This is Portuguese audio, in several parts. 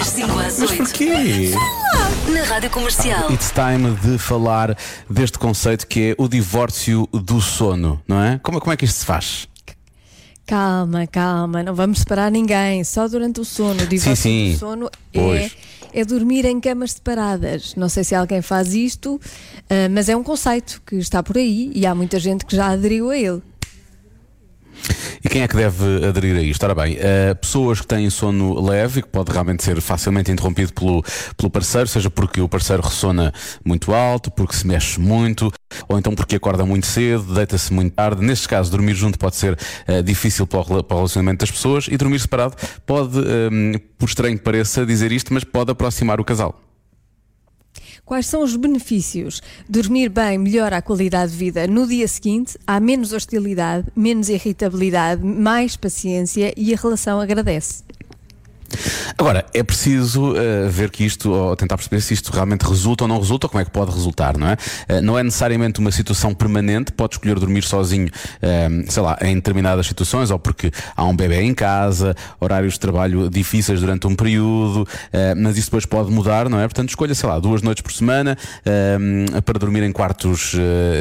Das 5 às Mas 8. porquê? Na rádio comercial. It's time de falar deste conceito que é o divórcio do sono, não é? Como, como é que isto se faz? Calma, calma, não vamos separar ninguém, só durante o sono. O divórcio sim. do sono é, Pois. é dormir em camas separadas. Não sei se alguém faz isto, ah, mas é um conceito que está por aí e há muita gente que já aderiu a ele. E quem é que deve aderir a isto? Ora bem, eh, pessoas que têm sono leve, que pode realmente ser facilmente interrompido pelo, pelo parceiro, seja porque o parceiro ressona muito alto, porque se mexe muito, ou então porque acorda muito cedo, deita-se muito tarde. Nestes casos, dormir junto pode ser eh, difícil para o, para o relacionamento das pessoas e dormir separado pode, eh, por estranho que pareça dizer isto, mas pode aproximar o casal. Quais são os benefícios? Dormir bem melhora a qualidade de vida no dia seguinte, há menos hostilidade, menos irritabilidade, mais paciência e a relação agradece. Agora, é preciso eh, ver que isto, ou tentar perceber se isto realmente resulta ou não resulta, ou como é que pode resultar, não é? Eh, não é necessariamente uma situação permanente, pode escolher dormir sozinho, eh, sei lá, em determinadas situações, ou porque há um bebê em casa, horários de trabalho difíceis durante um período, eh, mas isso depois pode mudar, não é? Portanto, escolha, sei lá, duas noites por semana eh, para dormir em quartos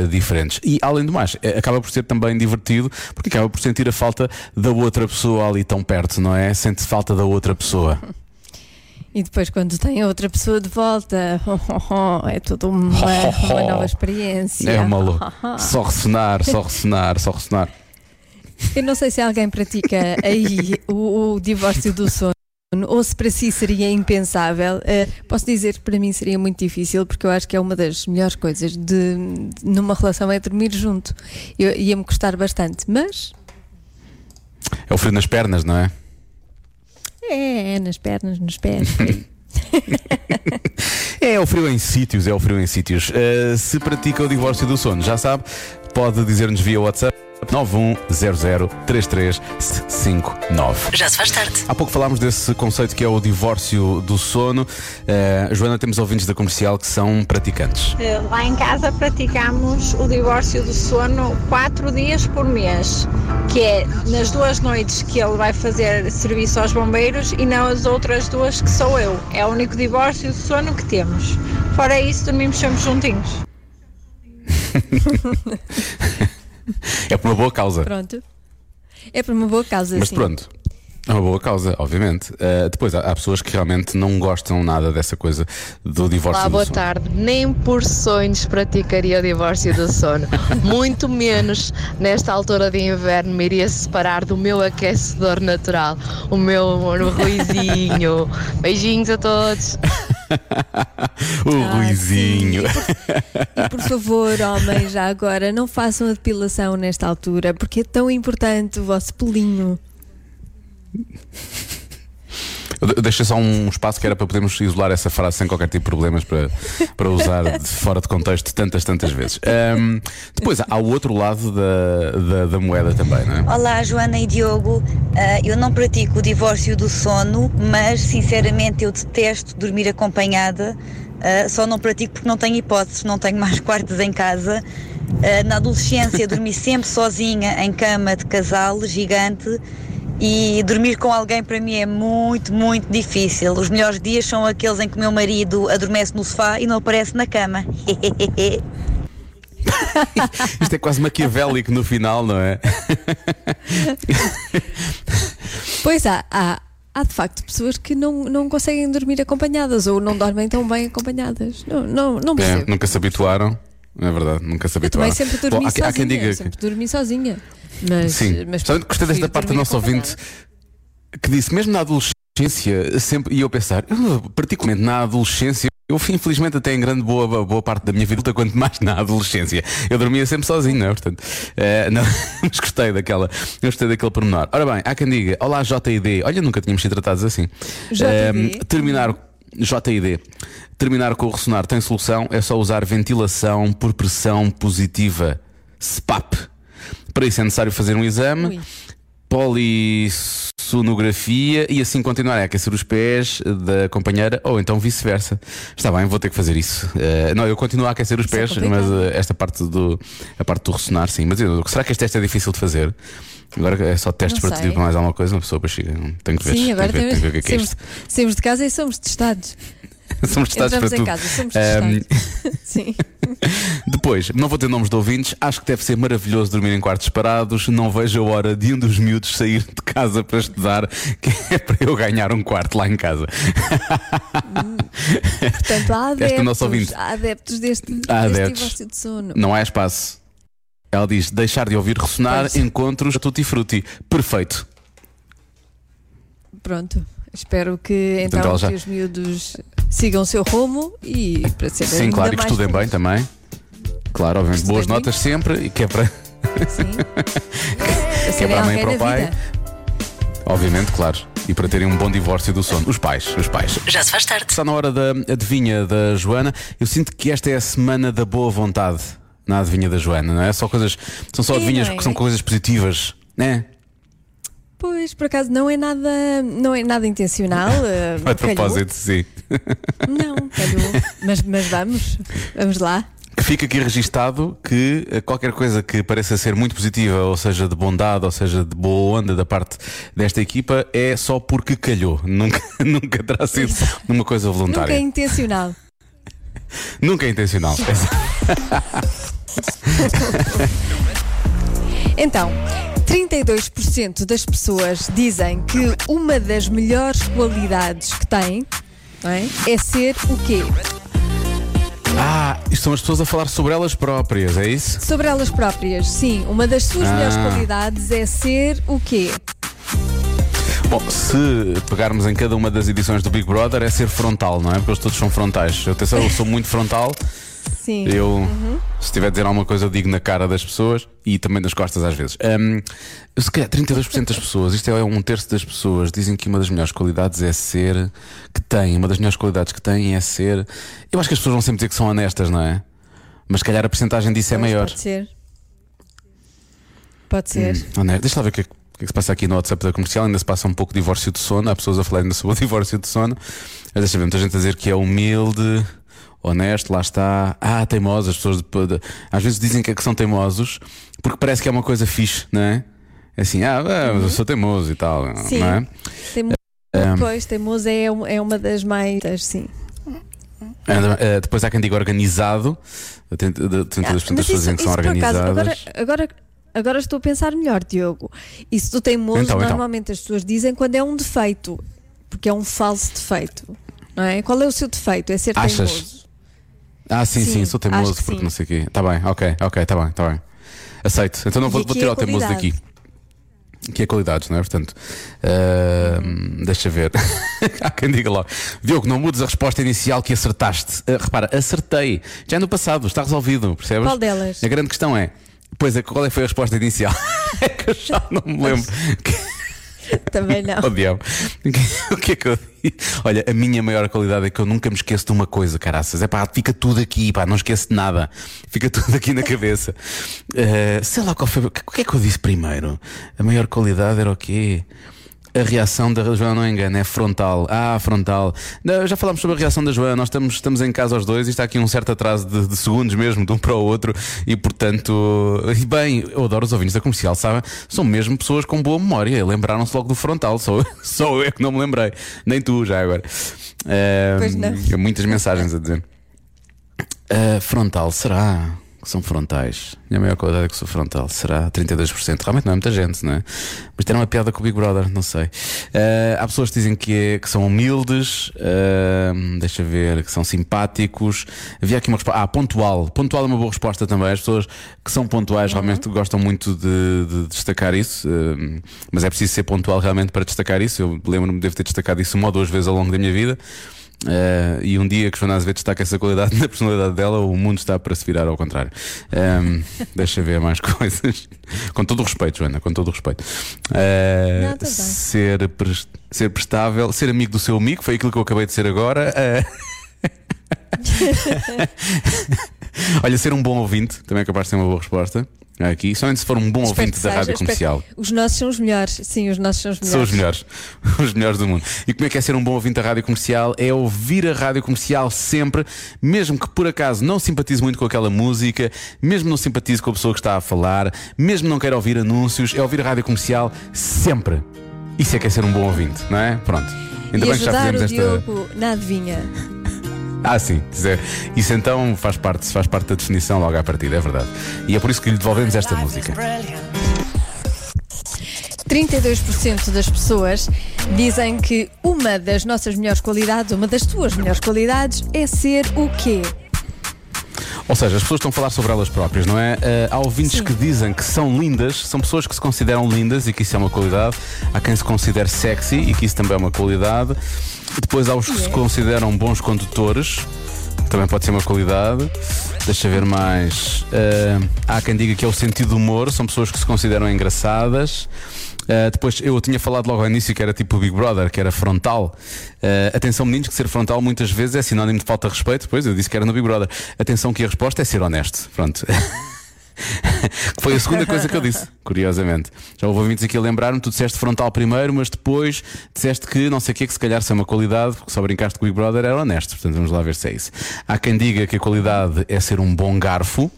diferentes. E, além do mais, acaba por ser também divertido, porque acaba por sentir a falta da outra pessoa ali tão perto, não é? Sente falta da outra pessoa. E depois, quando tem outra pessoa de volta, é toda uma, uma nova experiência. É uma louca. Só ressonar, só ressonar, só ressonar. Eu não sei se alguém pratica aí o, o divórcio do sono. Ou se para si seria impensável, Eh, posso dizer que para mim seria muito difícil, porque eu acho que é uma das melhores coisas de, de- numa relação é dormir junto. Eu- Ia-me custar bastante, mas É o frio nas pernas, não é? É, é nas pernas, nos pés. aí. É o frio em sítios, é o frio em sítios. Uh, se pratica o divórcio do sono, já sabe, pode dizer-nos via WhatsApp 910033759. Já se faz tarde. Há pouco falámos desse conceito que é o divórcio do sono. Uh, Joana, temos ouvintes da comercial que são praticantes. Eh, Lá em casa praticamos o divórcio do sono quatro dias por mês, que é nas duas noites que ele vai fazer serviço aos bombeiros e nas outras duas que sou eu. É o único divórcio do sono que temos. Fora isso, dormimos sempre juntinhos. É por uma boa causa. Pronto. É por uma boa causa, Mas sim. pronto. É uma boa causa, obviamente. Uh, depois, há, há pessoas que realmente não gostam nada dessa coisa do divórcio Olá, do boa sono. tarde. Nem por sonhos praticaria o divórcio do sono. Muito menos nesta altura de inverno me iria separar do meu aquecedor natural, o meu amor, o Ruizinho. Beijinhos a todos. o Ah, Ruizinho. sim. E por favor, homens, já agora, não façam a depilação nesta altura, porque é tão importante o vosso pelinho. Eu de- Deixei só um espaço que era para podermos isolar essa frase sem qualquer tipo de problemas para, para usar de fora de contexto tantas, tantas vezes. Ahm, depois há o outro lado da, da, da moeda também, não é? Olá, Joana e Diogo. Ah, eu não pratico o divórcio do sono, mas sinceramente eu detesto dormir acompanhada. Ah, só não pratico porque não tenho hipóteses, não tenho mais quartos em casa. Ah, na adolescência dormi sempre sozinha em cama de casal gigante e dormir com alguém para mim é muito, muito difícil. Os melhores dias são aqueles em que o meu marido adormece no sofá e não aparece na cama. Isto é quase maquiavélico no final, não é? Pois há, há, há de facto pessoas que não, não conseguem dormir acompanhadas ou não dormem tão bem acompanhadas. Não, não, não É, percebo. nunca se habituaram. É verdade, nunca se Eu também sempre dormi Bom, há, sozinha. há quem diga. Sempre dormi sozinha. Mas, Sim, mas gostei desta parte do nosso ouvinte que disse, mesmo na adolescência, sempre, e eu pensar, eu, particularmente na adolescência, eu fui infelizmente até em grande boa, boa parte da minha vida, quanto mais na adolescência. Eu dormia sempre sozinho, não é? Portanto, eh, não, mas gostei daquela, gostei daquele pormenor. Ora bem, há quem diga, olá JID, olha, nunca tínhamos sido tratados assim. JID? Eh, terminar. JID. Terminar com o ressonar tem solução, é só usar ventilação por pressão positiva. SPAP. Para isso é necessário fazer um exame, Ui. polissonografia e assim continuar a aquecer os pés da companheira ou então vice-versa. Está bem, vou ter que fazer isso. Eh, não, eu continuo a aquecer os Isso é pés, complicado. mas eh, esta parte do, a parte do ressonar, sim. Mas eu- será que este teste é difícil de fazer? Agora é só testes Não para sei. pedir para mais alguma coisa, uma pessoa para chegar. Tenho que ver. Sim, agora tenho ver, tenho que ver o que é que é temos, isto. saímos de casa e somos testados. Somos testados para Entramos em tudo. casa, somos testados. Sim. Depois, não vou ter nomes de ouvintes, acho que deve ser maravilhoso dormir em quartos separados. Não vejo a hora de um dos miúdos sair de casa para estudar, que é para eu ganhar um quarto lá em casa. Portanto, há Esta é nossa ouvinte. adeptos, há adeptos deste, Há deste adeptos. divórcio de sono. Não há espaço. Ela diz: deixar de ouvir ressonar Pois. encontros tutti frutti. Perfeito. Pronto. Espero que então ela já- que os miúdos sigam o seu rumo e para ser Sim, ainda claro, e que estudem bem também. Claro, obviamente. Boas muito. notas sempre, e que é para, Sim. Para serem para a mãe e para o pai. vida. obviamente, claro. E para terem um bom divórcio do sono. Os pais, os pais. Já se faz tarde. Está na hora da adivinha da Joana. Eu sinto que esta é a semana da boa vontade na adivinha da Joana, não é? Só coisas, são só adivinhas é? que são coisas positivas, né? Pois, por acaso não é nada, não é nada intencional. eh, A propósito, sim. Não, calhou. Mas, mas vamos, vamos lá. Fica aqui registado que eh, qualquer coisa que pareça ser muito positiva, ou seja, de bondade, ou seja, de boa onda da parte desta equipa, é só porque calhou. Nunca, nunca terá sido uma coisa Nunca voluntária. é intencional. Nunca é intencional. Então, 32% das pessoas dizem que uma das melhores qualidades que têm é, é ser o quê? Ah, isto são as pessoas a falar sobre elas próprias, é isso? Sobre elas próprias, sim. Uma das suas Ah. melhores qualidades é ser o quê? Bom, se pegarmos em cada uma das edições do Big Brother, é ser frontal, não é? Porque eles todos são frontais. Atenção, eu sou muito frontal. Sim. Eu, se estiver a dizer alguma coisa, eu digo na cara das pessoas e também das costas às vezes. Hum, se calhar 32% das pessoas, isto é um terço das pessoas, dizem que uma das melhores qualidades é ser. que têm, uma das melhores qualidades que têm é ser. Eu acho que as pessoas vão sempre dizer que são honestas, não é? Mas se calhar a porcentagem disso é Pois, maior. Pode ser. Pode ser. Hum, honesto. Deixa lá ver o que, é que- o que é que se passa aqui no WhatsApp da comercial. Ainda se passa um pouco de divórcio de sono. Há pessoas a falar sobre o divórcio de sono. Mas deixa ver, muita gente a dizer que é humilde, honesto, lá está. Ah, teimosos. As pessoas de- às vezes dizem que, é que são teimosos porque parece que é uma coisa fixe, não é? É assim, ah, ah, mas eu sou teimoso e tal, Uhum. Sim. não é? Temo- Um, Pois, teimoso é, é uma das mais. Sim. eh, depois há quem diga organizado. 32% das Ah, pessoas dizem que são por acaso, organizadas. agora, agora, agora estou a pensar melhor, Diogo. Isso do teimoso, Então, então. normalmente as pessoas dizem quando é um defeito, porque é um falso defeito. Não é? Qual é o seu defeito? É ser Achas? teimoso. Ah, sim, sim, Sim, sou teimoso que porque sim. não sei o quê. Tá bem, ok, ok, tá bem, tá bem. Aceito. Então não vou, vou tirar é o teimoso daqui. Que é qualidades, não é? Portanto, ah, deixa ver. Há quem diga logo. Diogo, não mudes a resposta inicial que acertaste. Ah, repara, acertei. Já é no passado, está resolvido, percebes? Qual delas? A grande questão é. Pois é, qual é foi a resposta inicial? é que eu já não me lembro. Também não. Oh, diabo. o que é que eu disse? Olha, a minha maior qualidade é que eu nunca me esqueço de uma coisa, caraças. É pá, fica tudo aqui, pá, não esqueço de nada. Fica tudo aqui na cabeça. Eh, sei lá qual foi. O que é que eu disse primeiro? A maior qualidade era o quê? A reação da Joana não engana, é frontal. Ah, frontal. Não, já falámos sobre a reação da Joana, nós estamos, estamos em casa aos dois e está aqui um certo atraso de, de segundos mesmo, de um para o outro, e portanto, e bem, eu adoro os ouvintes da comercial, sabem? São mesmo pessoas com boa memória, lembraram-se logo do frontal, só, só eu que não me lembrei, nem tu já agora. Pois não. Muitas mensagens a dizer. Ah, frontal, será? Que são frontais. Minha maior qualidade é que sou frontal. Será 32%. Realmente não é muita gente, não é? Mas tem uma piada com o Big Brother, não sei. Ah, há pessoas que dizem que, é- que são humildes, ah, deixa ver, que são simpáticos. Havia aqui uma resposta. Ah, pontual. Pontual é uma boa resposta também. As pessoas que são pontuais realmente gostam muito de, de destacar isso. ah, mas é preciso ser pontual realmente para destacar isso. Eu lembro-me de devo ter destacado isso uma ou duas vezes ao longo da minha vida. Eh, e um dia que Joana Azevedo destaca essa qualidade na personalidade dela, o mundo está para se virar ao contrário. Ehm, deixa ver mais coisas. Com todo o respeito, Joana, com todo o respeito. Eh, Não, ser, pres- ser prestável, ser amigo do seu amigo, foi aquilo que eu acabei de ser agora. Eh, Olha, ser um bom ouvinte também é capaz de ser uma boa resposta. Aqui, somente se for um bom Espero ouvinte que da rádio comercial. Os nossos são os melhores. Sim, os nossos são os melhores. São os melhores, os melhores do mundo. E como é que é ser um bom ouvinte da rádio comercial? É ouvir a rádio comercial sempre, mesmo que por acaso não simpatize muito com aquela música, mesmo não simpatize com a pessoa que está a falar, mesmo não queira ouvir anúncios, é ouvir a rádio comercial sempre. Isso é que é ser um bom ouvinte, não é? Pronto. Ainda e bem que já fizemos esta. Diogo na adivinha. Ah, sim, dizer. Isso então faz parte, faz parte da definição logo à partida, é verdade. E é por isso que lhe devolvemos esta música. 32% das pessoas dizem que uma das nossas melhores qualidades, uma das tuas melhores qualidades, é ser o quê? Ou seja, as pessoas estão a falar sobre elas próprias, não é? Eh, há ouvintes Sim. que dizem que são lindas, são pessoas que se consideram lindas e que isso é uma qualidade. Há quem se considere sexy e que isso também é uma qualidade. Depois há os que se consideram bons condutores, também pode ser uma qualidade. Deixa ver mais. Eh, há quem diga que é o sentido do humor, são pessoas que se consideram engraçadas. Uh, depois eu tinha falado logo ao início que era tipo o Big Brother, que era frontal. Uh, atenção, meninos, que ser frontal muitas vezes é sinónimo de falta de respeito. Pois eu disse que era no Big Brother. Atenção, que a resposta é ser honesto. Pronto. Que Foi a segunda coisa que eu disse, curiosamente. Já houve ouvintes aqui a lembrar-me, tu disseste frontal primeiro, mas depois disseste que não sei o que, que se calhar se é uma qualidade, porque só brincaste com o Big Brother era honesto. Portanto, vamos lá ver se é isso. Há quem diga que a qualidade é ser um bom garfo.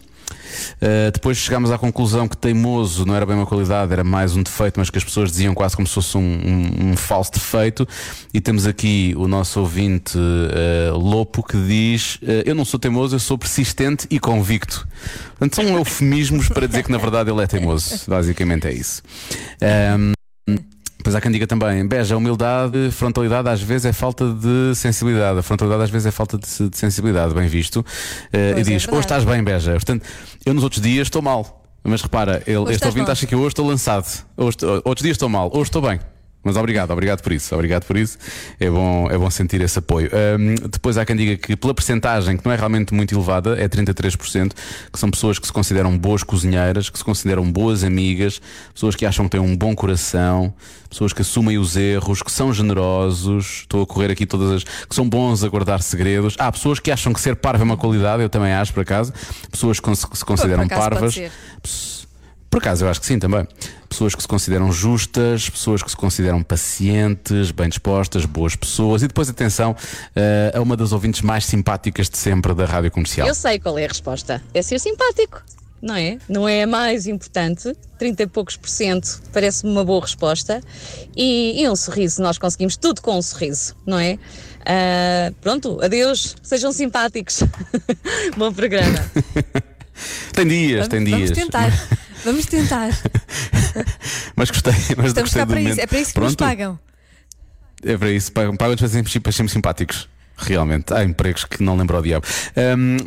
Uh, depois chegámos à conclusão que teimoso não era bem uma qualidade, era mais um defeito, mas que as pessoas diziam quase como se fosse um, um- um falso defeito. E temos aqui o nosso ouvinte uh, Lopo que diz: uh, Eu não sou teimoso, eu sou persistente e convicto. Portanto, são eufemismos para dizer que na verdade ele é teimoso. Basicamente é isso. Um, Pois há quem diga também, beja, humildade, frontalidade às vezes é falta de sensibilidade. A frontalidade às vezes é falta de, de sensibilidade, bem visto. Eh, e é diz, verdade. hoje estás bem, beja. Portanto, eu nos outros dias estou mal. Mas repara, ele, este ouvinte mal. acha que eu hoje estou lançado. Hoje outros dias estou mal, hoje estou bem. Mas obrigado, obrigado por isso, obrigado por isso. É bom, é bom sentir esse apoio. Ahm, depois há quem diga que, pela percentagem, que não é realmente muito elevada, é 33%, que são pessoas que se consideram boas cozinheiras, que se consideram boas amigas, pessoas que acham que têm um bom coração, pessoas que assumem os erros, que são generosos. Estou a correr aqui todas as. que são bons a guardar segredos. Há pessoas que acham que ser parvo é uma qualidade, eu também acho, por acaso. Pessoas que se- consideram parvas. Por acaso, eu acho que sim também. Pessoas que se consideram justas, pessoas que se consideram pacientes, bem dispostas, boas pessoas. E depois, atenção, eh, a uma das ouvintes mais simpáticas de sempre da rádio comercial. Eu sei qual é a resposta. É ser simpático, não é? Não é a mais importante. 30 e poucos por cento parece-me uma boa resposta. E, e um sorriso, nós conseguimos tudo com um sorriso, não é? Ah, pronto, adeus, sejam simpáticos. Bom programa. Tem dias, tem vamos, dias. vamos tentar. Vamos tentar. Mas gostei, mas Estamos gostei cá para isso. É para isso que nos Pronto, pagam. É para isso. Pagam pagam para sermos para sermos simpáticos. Realmente, há empregos que não lembro ao diabo.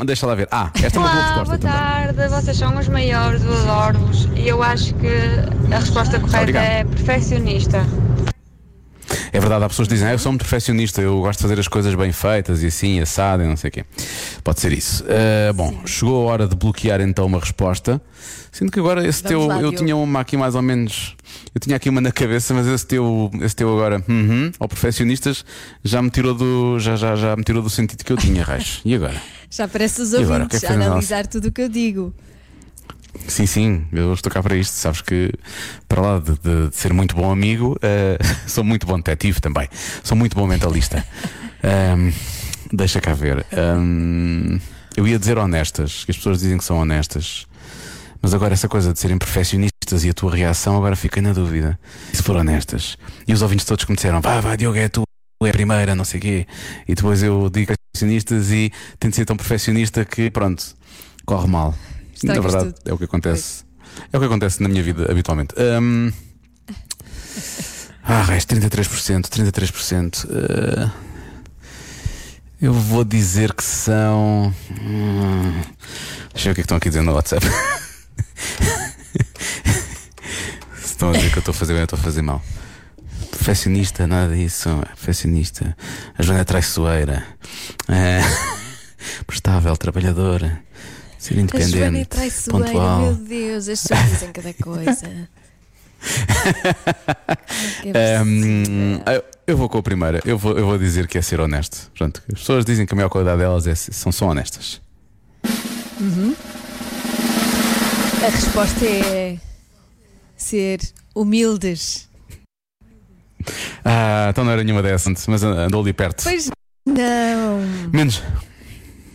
Deixa lá ver. Ah, esta é uma boa Olá, resposta boa também. tarde. Vocês são os maiores, eu adoro-vos. E eu acho que a resposta correta Obrigado. é perfeccionista. É verdade, há pessoas que dizem, ah, eu sou um perfeccionista, eu gosto de fazer as coisas bem feitas e assim, assado e não sei o quê. Pode ser isso. Ah, bom, chegou a hora de bloquear então uma resposta. Sinto que agora esse Vamos teu. lá, eu Diogo. tinha uma aqui mais ou menos. Eu tinha aqui uma na cabeça, mas esse teu, esse teu agora, uhum, ao perfeccionistas, já me tirou do. Já, já, já me tirou do sentido que eu tinha, Reis. E agora? Já parece os agora, o ouvintes que é a analisar tudo o que eu digo. Sim, sim, eu estou cá para isto. Sabes que, para lá de, de- de ser muito bom amigo, eh, sou muito bom detetive também. Sou muito bom mentalista. Ahm, deixa cá ver. Ahm, eu ia dizer honestas, que as pessoas dizem que são honestas. Mas agora essa coisa de serem perfeccionistas e a tua reação, agora fiquei na dúvida. E se for honestas? E os ouvintes todos que me disseram, vai, vai, Diogo, é tu, é a primeira, não sei o quê. E depois eu digo perfeccionistas e tento ser tão perfeccionista que, pronto, corre mal. Na verdade, tudo. é o que acontece. É o que acontece na minha vida habitualmente. Hum... Ah, resto 33%, 33%. Uh... Eu vou dizer que são. Hum... Deixa eu ver o que é que estão aqui dizendo no WhatsApp. Se estão a dizer que eu estou a fazer bem, eu estou a fazer mal. Perfeccionista, nada disso. Perfeccionista. A Joana é traiçoeira. É... Prestável, trabalhadora. Ser A Joana é independente. traiçoeira, pontual. meu Deus, as pessoas dizem cada coisa. É Hum, eu- eu vou com a primeira. Eu vou, eu vou dizer que é ser honesto. Portanto, as pessoas dizem que a maior qualidade delas é, são só honestas. A resposta é ser humildes. Ah, então não era nenhuma dessas, mas andou ali perto. Pois não. Menos.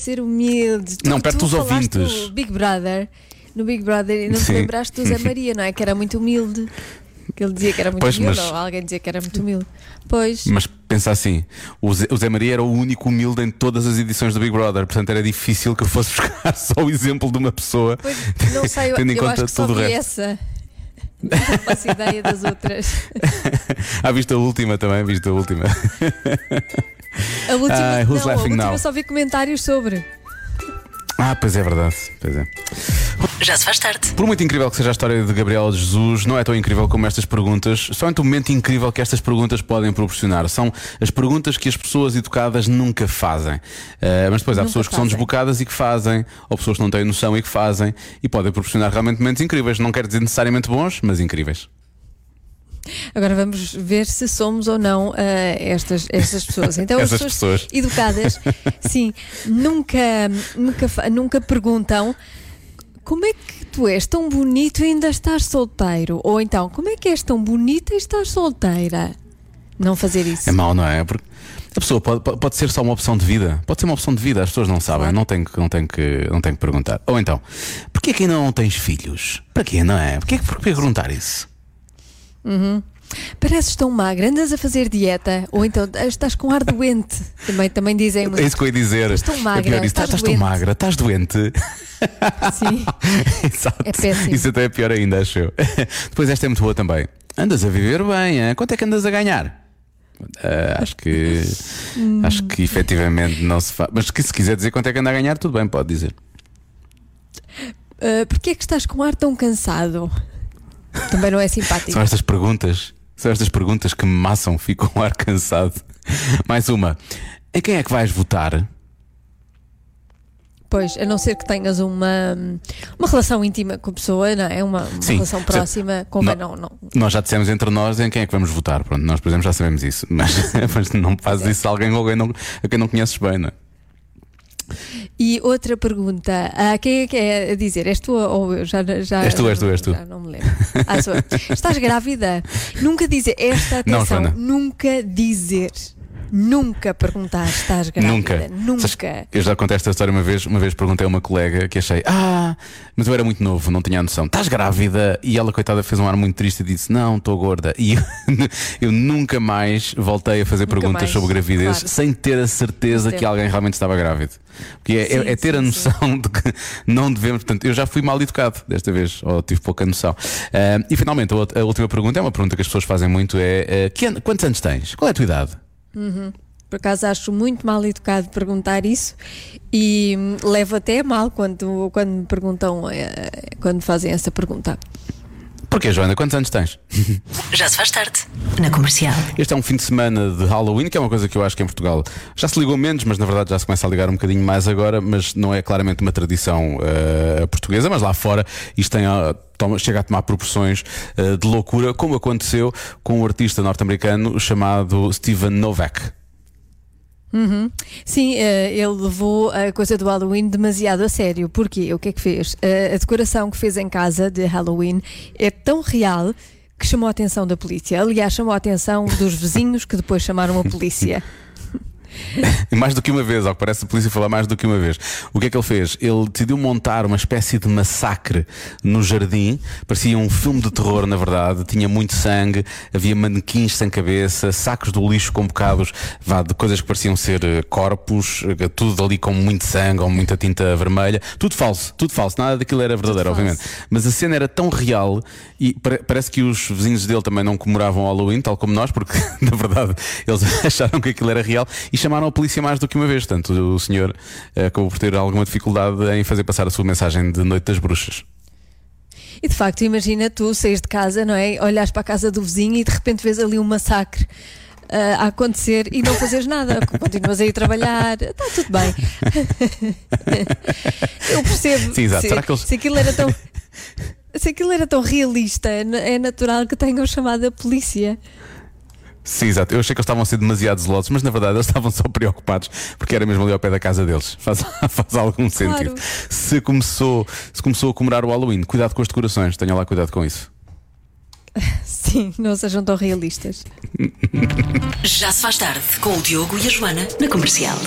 Ser humildes. Tu- Não, perto tu dos ouvintes. do Big Brother. No Big Brother e não te Sim. lembraste do Zé Maria, não é? Que era muito humilde. Que ele dizia que era muito Pois, humilde, mas- ou alguém dizia que era muito humilde. Pois. Mas pensa assim: o Zé, o Zé Maria era o único humilde em todas as edições do Big Brother, portanto era difícil que eu fosse buscar só o exemplo de uma pessoa. Pois, não sei, eu, Tendo em eu conta acho que só tudo o resto. essa. Não faço ideia das outras. ah, viste a última também, viste a última. A última, who's não, a laughing última now? só vi comentários sobre. Ah, pois é verdade. Pois é. Já se faz tarde. Por muito incrível que seja a história de Gabriel Jesus, não é tão incrível como estas perguntas. Somente o momento incrível que estas perguntas podem proporcionar. São as perguntas que as pessoas educadas nunca fazem. Eh, mas depois há Nunca pessoas que são fazem. desbocadas e que fazem, ou pessoas que não têm noção e que fazem, e podem proporcionar realmente momentos incríveis. Não quer dizer necessariamente bons, mas incríveis. Agora vamos ver se somos ou não eh, estas, estas pessoas. Então, as Essas pessoas. educadas, sim, nunca, nunca, nunca perguntam como é que tu és tão bonito e ainda estás solteiro? Ou então, como é que és tão bonita e estás solteira? Não fazer isso. É mau, não é? Porque a pessoa pode, pode- ser só uma opção de vida. Pode ser uma opção de vida, as pessoas não sabem, não têm que, não têm que, não têm que perguntar. Ou então, porquê que ainda não tens filhos? Para quê, não é? Porquê, porquê perguntar isso? Pareces tão magra, andas a fazer dieta, ou então estás com ar doente. Também, também dizem É isso que eu ia dizer. Estás tão magra, é pior isso. estás Estás tão doente. magra, estás doente. Sim. Exato. É péssimo. Isso até é pior ainda, acho eu. Depois esta é muito boa também. Andas a viver bem, hein? quanto é que andas a ganhar? Ah, acho que acho que efetivamente não se faz. Mas que se quiser dizer quanto é que anda a ganhar, tudo bem, pode dizer. Uh, Porquê é que estás com ar tão cansado? Também não é simpático. São estas perguntas, são estas perguntas que me maçam, fico com o ar cansado. Mais uma. Em quem é que vais votar? Pois, a não ser que tenhas uma, uma relação íntima com a pessoa, não é? Uma, uma Sim, relação próxima, convém Não. não. Nós já dissemos entre nós em quem é que vamos votar. Pronto, nós, por exemplo, já sabemos isso. Mas, mas não fazes isso a alguém, a alguém não, a quem não conheces bem, não é? E outra pergunta: ah, quem é que é a dizer? És tu ou eu? Já, já, És tu, és tu, és tu. Já não me lembro. Ah, sou eu. Estás grávida? Nunca dizer, esta Não, atenção, Joana. nunca dizer. Nunca perguntar, estás grávida? Nunca. Sabes Nunca. que Eu já contei esta história uma vez. Uma vez perguntei a uma colega que achei, ah, mas eu era muito novo, não tinha a noção. Estás grávida? E ela, coitada, fez um ar muito triste e disse, não, estou gorda. E eu, eu nunca mais voltei a fazer Nunca perguntas mais, sobre gravidez claro. sem ter a certeza que ter. alguém realmente estava grávido. Porque é, é- Sim, é ter a sim, noção de que não devemos. Portanto, eu já fui mal educado desta vez, ou tive pouca noção. Ah, e finalmente, a, a última pergunta é uma pergunta que as pessoas fazem muito: é ah, que quantos anos tens? Qual é a tua idade? Por acaso acho muito mal educado perguntar isso e hum, levo até a mal quando, quando me perguntam, eh, quando fazem essa pergunta. Porquê, Joana? Quantos anos tens? Já se faz tarde. Na comercial. Este é um fim de semana de Halloween, que é uma coisa que eu acho que em Portugal já se ligou menos, mas na verdade já se começa a ligar um bocadinho mais agora, mas não é claramente uma tradição eh, portuguesa, mas lá fora isto tem, toma- chega a tomar proporções eh, de loucura, como aconteceu com um artista norte-americano chamado Steven Novak. Sim, eh, ele levou a coisa do Halloween demasiado a sério. Porquê? O que é que fez? Eh, a decoração que fez em casa de Halloween é tão real que chamou a atenção da polícia. Aliás, chamou a atenção dos vizinhos que depois chamaram a polícia. Mais do que uma vez, ao que parece a polícia falar mais do que uma vez. O que é que ele fez? Ele decidiu montar uma espécie de massacre no jardim. Parecia um filme de terror, na verdade. Tinha muito sangue, havia manequins sem cabeça, sacos do lixo com bocados vá, de coisas que pareciam ser eh, corpos, eh, tudo ali com muito sangue ou muita tinta vermelha. Tudo falso, tudo falso. Nada daquilo era verdadeiro, Tudo obviamente. Mas a cena era tão real e pare- parece que os vizinhos dele também não comemoravam Halloween, tal como nós, porque na verdade eles acharam que aquilo era real e chamaram a polícia mais do que uma vez. Portanto, o senhor eh, acabou por ter alguma dificuldade em fazer passar a sua mensagem de Noite das Bruxas. E de facto, imagina tu saís de casa, não é? Olhas para a casa do vizinho e de repente vês ali um massacre. ah, a acontecer e não fazes nada, continuas a ir trabalhar, está tudo bem. Eu percebo Sim, exato. se, Será que eles- se aquilo era tão se aquilo era tão realista, é natural que tenham chamado a polícia. Sim, exato. Eu achei que eles estavam a ser demasiado zelosos, mas na verdade eles estavam só preocupados porque era mesmo ali ao pé da casa deles. Faz, faz algum sentido. Se começou, se começou a comemorar o Halloween, cuidado com os decorações, tenha lá cuidado com isso. Sim, não sejam tão realistas. Já se faz tarde com o Diogo e a Joana na comercial.